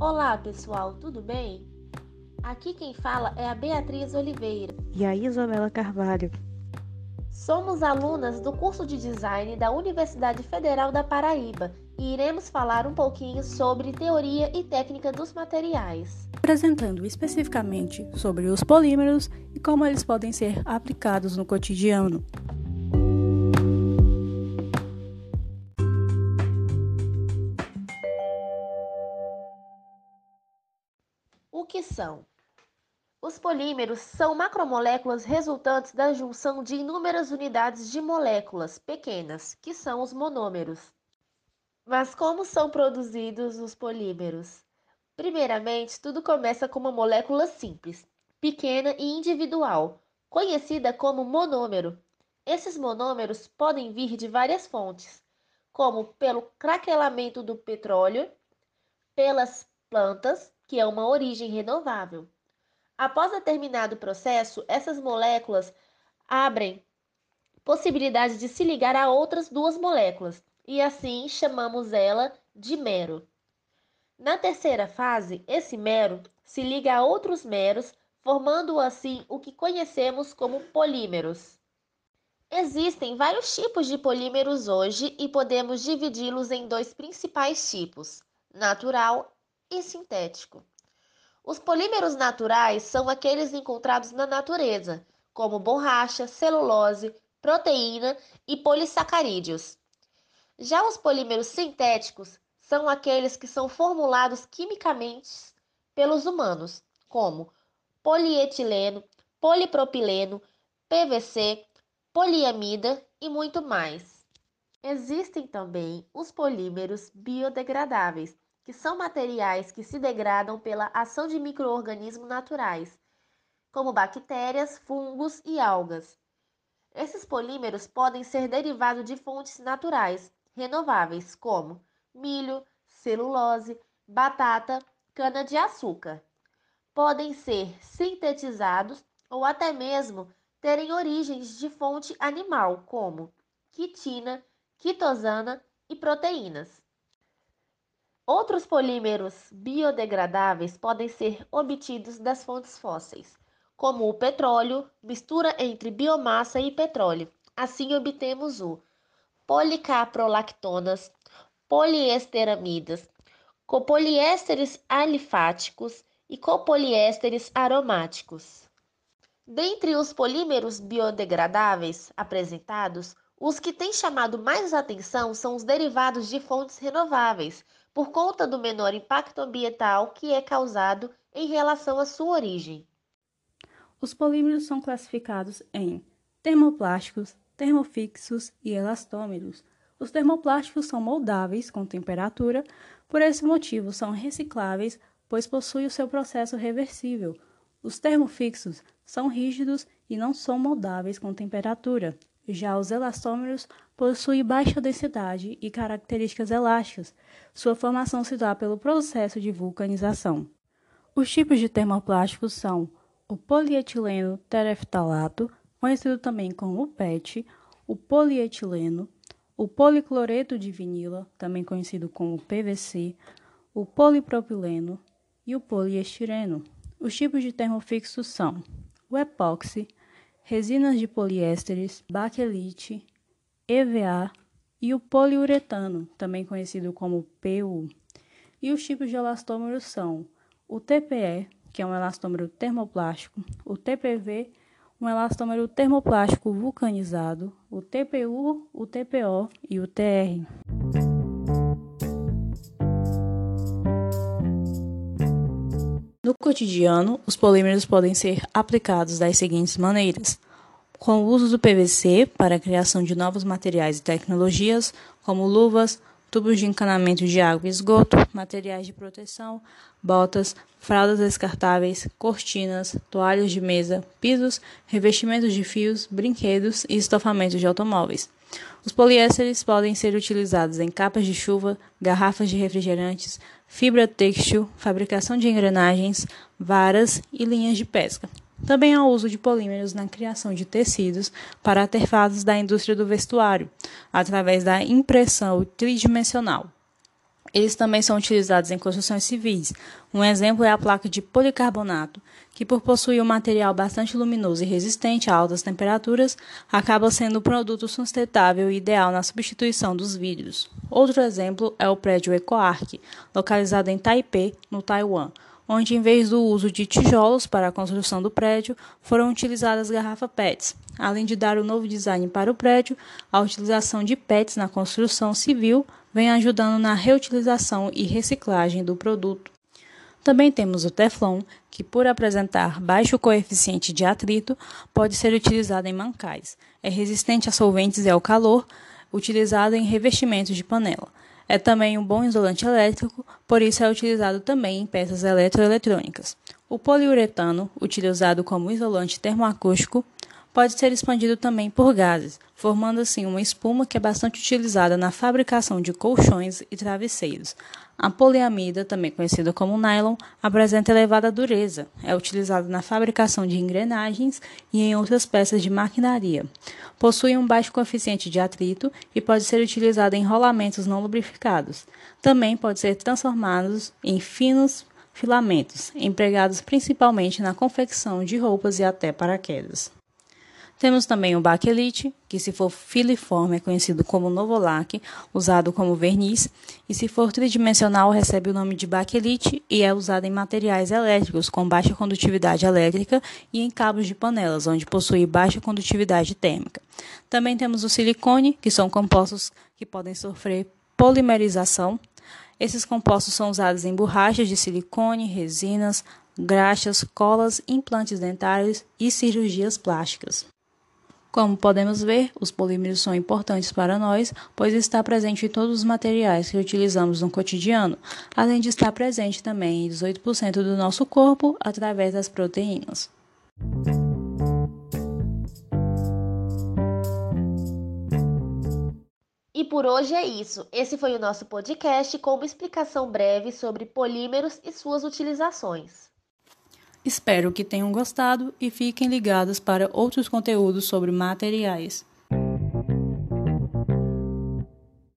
Olá, pessoal, tudo bem? Aqui quem fala é a Beatriz Oliveira e a Isabela Carvalho. Somos alunas do curso de design da Universidade Federal da Paraíba e iremos falar um pouquinho sobre teoria e técnica dos materiais. Apresentando especificamente sobre os polímeros e como eles podem ser aplicados no cotidiano. Que são? Os polímeros são macromoléculas resultantes da junção de inúmeras unidades de moléculas pequenas, que são os monômeros. Mas como são produzidos os polímeros? Primeiramente, tudo começa com uma molécula simples, pequena e individual, conhecida como monômero. Esses monômeros podem vir de várias fontes, como pelo craquelamento do petróleo, pelas plantas, que é uma origem renovável. Após determinado processo, essas moléculas abrem possibilidade de se ligar a outras duas moléculas, e assim chamamos ela de mero. Na terceira fase, esse mero se liga a outros meros, formando assim o que conhecemos como polímeros. Existem vários tipos de polímeros hoje e podemos dividi-los em dois principais tipos: natural e sintético. Os polímeros naturais são aqueles encontrados na natureza, como borracha, celulose, proteína e polissacarídeos. Já os polímeros sintéticos são aqueles que são formulados quimicamente pelos humanos, como polietileno, polipropileno, PVC, poliamida e muito mais. Existem também os polímeros biodegradáveis, que são materiais que se degradam pela ação de microorganismos naturais, como bactérias, fungos e algas. Esses polímeros podem ser derivados de fontes naturais, renováveis, como milho, celulose, batata, cana-de-açúcar. Podem ser sintetizados ou até mesmo terem origens de fonte animal, como quitina, quitosana e proteínas. Outros polímeros biodegradáveis podem ser obtidos das fontes fósseis, como o petróleo, mistura entre biomassa e petróleo. Assim obtemos o policaprolactonas, poliesteramidas, copoliésteres alifáticos e copoliésteres aromáticos. Dentre os polímeros biodegradáveis apresentados, os que têm chamado mais atenção são os derivados de fontes renováveis, por conta do menor impacto ambiental que é causado em relação à sua origem. Os polímeros são classificados em termoplásticos, termofixos e elastômeros. Os termoplásticos são moldáveis com temperatura, por esse motivo são recicláveis, pois possuem o seu processo reversível. Os termofixos são rígidos e não são moldáveis com temperatura. Já os elastômeros possuem baixa densidade e características elásticas. Sua formação se dá pelo processo de vulcanização. Os tipos de termoplásticos são o polietileno tereftalato, conhecido também como PET, o polietileno, o policloreto de vinila, também conhecido como PVC, o polipropileno e o poliestireno. Os tipos de termofixos são o epóxi, resinas de poliésteres, baquelite, EVA e o poliuretano, também conhecido como PU. E os tipos de elastômeros são o TPE, que é um elastômero termoplástico, o TPV, um elastômero termoplástico vulcanizado, o TPU, o TPO e o TR. No cotidiano, os polímeros podem ser aplicados das seguintes maneiras: com o uso do PVC para a criação de novos materiais e tecnologias, como luvas, tubos de encanamento de água e esgoto, materiais de proteção, botas, fraldas descartáveis, cortinas, toalhas de mesa, pisos, revestimentos de fios, brinquedos e estofamentos de automóveis. Os poliésteres podem ser utilizados em capas de chuva, garrafas de refrigerantes, fibra têxtil, fabricação de engrenagens, varas e linhas de pesca. Também há uso de polímeros na criação de tecidos para artefatos da indústria do vestuário, através da impressão tridimensional. Eles também são utilizados em construções civis. Um exemplo é a placa de policarbonato, que por possuir um material bastante luminoso e resistente a altas temperaturas, acaba sendo um produto sustentável e ideal na substituição dos vidros. Outro exemplo é o prédio EcoArc, localizado em Taipei, no Taiwan, onde em vez do uso de tijolos para a construção do prédio, foram utilizadas garrafas PETs, além de dar um novo design para o prédio, a utilização de PETs na construção civil vem ajudando na reutilização e reciclagem do produto. Também temos o Teflon, que, por apresentar baixo coeficiente de atrito, pode ser utilizado em mancais. É resistente a solventes e ao calor, utilizado em revestimentos de panela. É também um bom isolante elétrico, por isso é utilizado também em peças eletroeletrônicas. O poliuretano, utilizado como isolante termoacústico, pode ser expandido também por gases, formando assim uma espuma que é bastante utilizada na fabricação de colchões e travesseiros. A poliamida, também conhecida como nylon, apresenta elevada dureza. É utilizada na fabricação de engrenagens e em outras peças de maquinaria. Possui um baixo coeficiente de atrito e pode ser utilizado em rolamentos não lubrificados. Também pode ser transformado em finos filamentos, empregados principalmente na confecção de roupas e até paraquedas. Temos também o baquelite, que se for filiforme é conhecido como novolac, usado como verniz, e se for tridimensional recebe o nome de baquelite e é usado em materiais elétricos com baixa condutividade elétrica e em cabos de panelas, onde possui baixa condutividade térmica. Também temos o silicone, que são compostos que podem sofrer polimerização. Esses compostos são usados em borrachas de silicone, resinas, graxas, colas, implantes dentários e cirurgias plásticas. Como podemos ver, os polímeros são importantes para nós, pois está presente em todos os materiais que utilizamos no cotidiano, além de estar presente também em 18% do nosso corpo através das proteínas. E por hoje é isso. Esse foi o nosso podcast com uma explicação breve sobre polímeros e suas utilizações. Espero que tenham gostado e fiquem ligados para outros conteúdos sobre materiais.